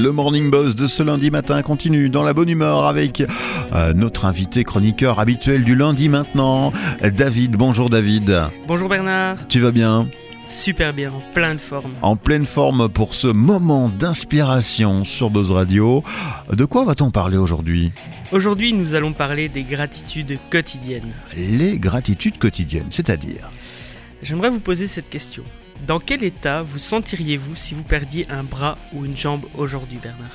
Le Morning Boss de ce lundi matin continue dans la bonne humeur avec euh, notre invité chroniqueur habituel du lundi maintenant, David. Bonjour David. Bonjour Bernard. Tu vas bien? Super bien, en pleine forme. En pleine forme pour ce moment d'inspiration sur Buzz Radio. De quoi va-t-on parler aujourd'hui? Aujourd'hui, nous allons parler des gratitudes quotidiennes. Les gratitudes quotidiennes, c'est-à-dire? J'aimerais vous poser cette question. Dans quel état vous sentiriez-vous si vous perdiez un bras ou une jambe aujourd'hui, Bernard?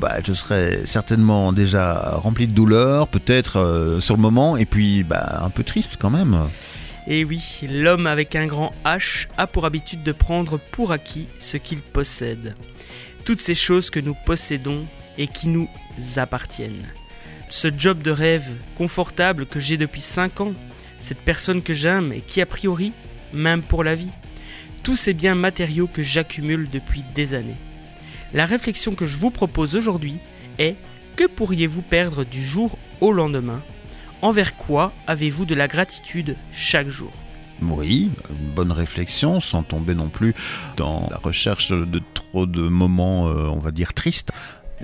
Bah, je serais certainement déjà rempli de douleur, peut-être euh, sur le moment, et puis bah, un peu triste quand même. Et oui, l'homme avec un grand H a pour habitude de prendre pour acquis ce qu'il possède. Toutes ces choses que nous possédons et qui nous appartiennent. Ce job de rêve confortable que j'ai depuis 5 ans, cette personne que j'aime et qui a priori même pour la vie. Tous ces biens matériaux que j'accumule depuis des années. La réflexion que je vous propose aujourd'hui est que pourriez-vous perdre du jour au lendemain? Envers quoi avez-vous de la gratitude chaque jour? Oui, une bonne réflexion, sans tomber non plus dans la recherche de trop de moments, euh, on va dire, tristes.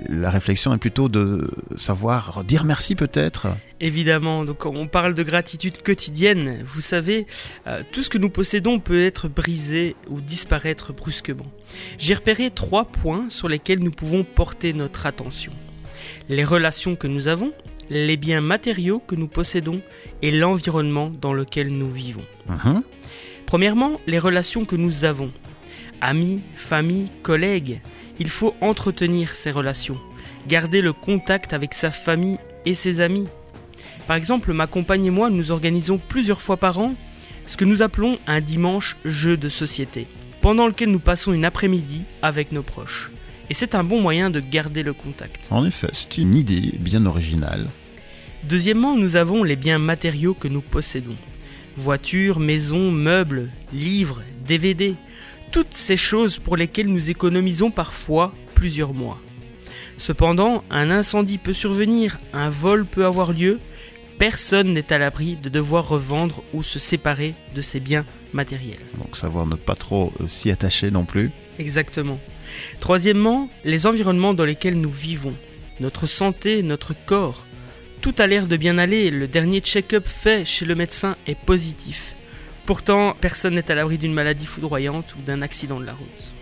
La réflexion est plutôt de savoir dire merci peut-être. Évidemment, donc on parle de gratitude quotidienne, vous savez, euh, tout ce que nous possédons peut être brisé ou disparaître brusquement. J'ai repéré trois points sur lesquels nous pouvons porter notre attention. Les relations que nous avons, les biens matériaux que nous possédons et l'environnement dans lequel nous vivons. Mhm. Premièrement, les relations que nous avons. Amis, famille, collègues, il faut entretenir ces relations, garder le contact avec sa famille et ses amis. Par exemple, ma compagne et moi, nous organisons plusieurs fois par an ce que nous appelons un dimanche jeu de société, pendant lequel nous passons une après-midi avec nos proches. Et c'est un bon moyen de garder le contact. En effet, c'est une idée bien originale. Deuxièmement, nous avons les biens matériaux que nous possédons. Voitures, maisons, meubles, livres, DVD, toutes ces choses pour lesquelles nous économisons parfois plusieurs mois. Cependant, un incendie peut survenir, un vol peut avoir lieu, personne n'est à l'abri de devoir revendre ou se séparer de ses biens matériels. Donc savoir ne pas trop euh, s'y attacher non plus. Exactement. Troisièmement, les environnements dans lesquels nous vivons, notre santé, notre corps. Tout a l'air de bien aller, le dernier check-up fait chez le médecin est positif. Pourtant, personne n'est à l'abri d'une maladie foudroyante ou d'un accident de la route.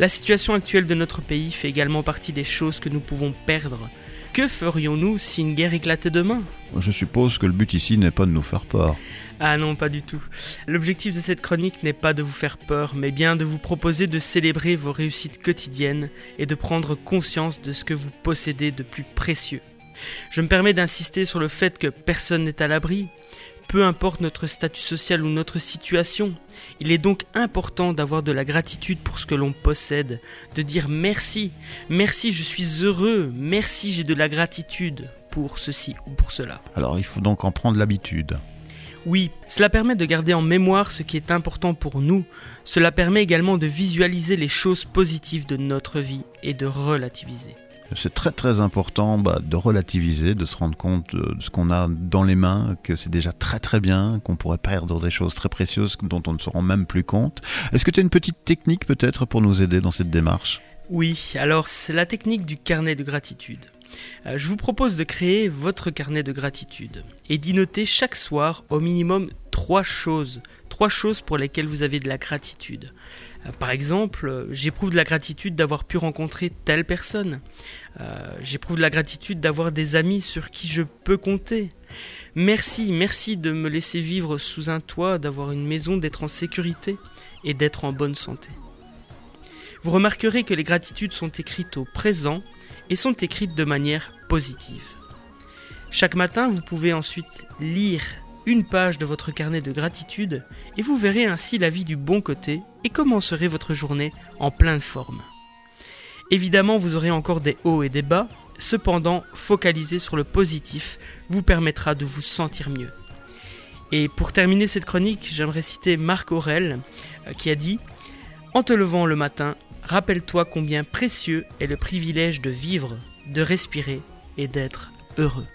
La situation actuelle de notre pays fait également partie des choses que nous pouvons perdre. Que ferions-nous si une guerre éclatait demain? Je suppose que le but ici n'est pas de nous faire peur. Ah non, pas du tout. L'objectif de cette chronique n'est pas de vous faire peur, mais bien de vous proposer de célébrer vos réussites quotidiennes et de prendre conscience de ce que vous possédez de plus précieux. Je me permets d'insister sur le fait que personne n'est à l'abri, peu importe notre statut social ou notre situation. Il est donc important d'avoir de la gratitude pour ce que l'on possède, de dire merci, merci je suis heureux, merci j'ai de la gratitude pour ceci ou pour cela. Alors il faut donc en prendre l'habitude. Oui, cela permet de garder en mémoire ce qui est important pour nous, cela permet également de visualiser les choses positives de notre vie et de relativiser c'est très très important bah, de relativiser, de se rendre compte de ce qu'on a dans les mains, que c'est déjà très très bien, qu'on pourrait perdre des choses très précieuses dont on ne se rend même plus compte. Est-ce que tu as une petite technique peut-être pour nous aider dans cette démarche? Oui, alors c'est la technique du carnet de gratitude. Euh, je vous propose de créer votre carnet de gratitude et d'y noter chaque soir au minimum trois choses, trois choses pour lesquelles vous avez de la gratitude. Euh, par exemple, euh, j'éprouve de la gratitude d'avoir pu rencontrer telle personne. Euh, j'éprouve de la gratitude d'avoir des amis sur qui je peux compter. Merci, merci de me laisser vivre sous un toit, d'avoir une maison, d'être en sécurité et d'être en bonne santé. Vous remarquerez que les gratitudes sont écrites au présent et sont écrites de manière positive. Chaque matin, vous pouvez ensuite lire une page de votre carnet de gratitude et vous verrez ainsi la vie du bon côté et commencerez votre journée en pleine forme. Évidemment, vous aurez encore des hauts et des bas, cependant, focaliser sur le positif vous permettra de vous sentir mieux. Et pour terminer cette chronique, j'aimerais citer Marc Aurel euh, qui a dit En te levant le matin, rappelle-toi combien précieux est le privilège de vivre, de respirer et d'être heureux.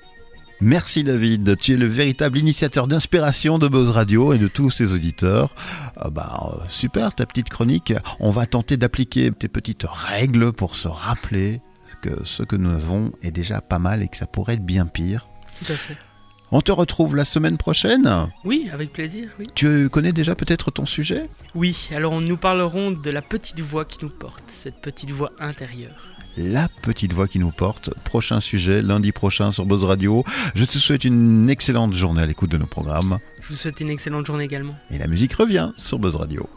Merci David, tu es le véritable initiateur d'inspiration de Buzz Radio et de tous ses auditeurs. Ah bah, super ta petite chronique. On va tenter d'appliquer tes petites règles pour se rappeler que ce que nous avons est déjà pas mal et que ça pourrait être bien pire. Tout à fait. On te retrouve la semaine prochaine Oui, avec plaisir, oui. Tu connais déjà peut-être ton sujet? Oui, alors nous parlerons de la petite voix qui nous porte, cette petite voix intérieure. La petite voix qui nous porte. Prochain sujet, lundi prochain sur Buzz Radio. Je te souhaite une excellente journée à l'écoute de nos programmes. Je vous souhaite une excellente journée également. Et la musique revient sur Buzz Radio.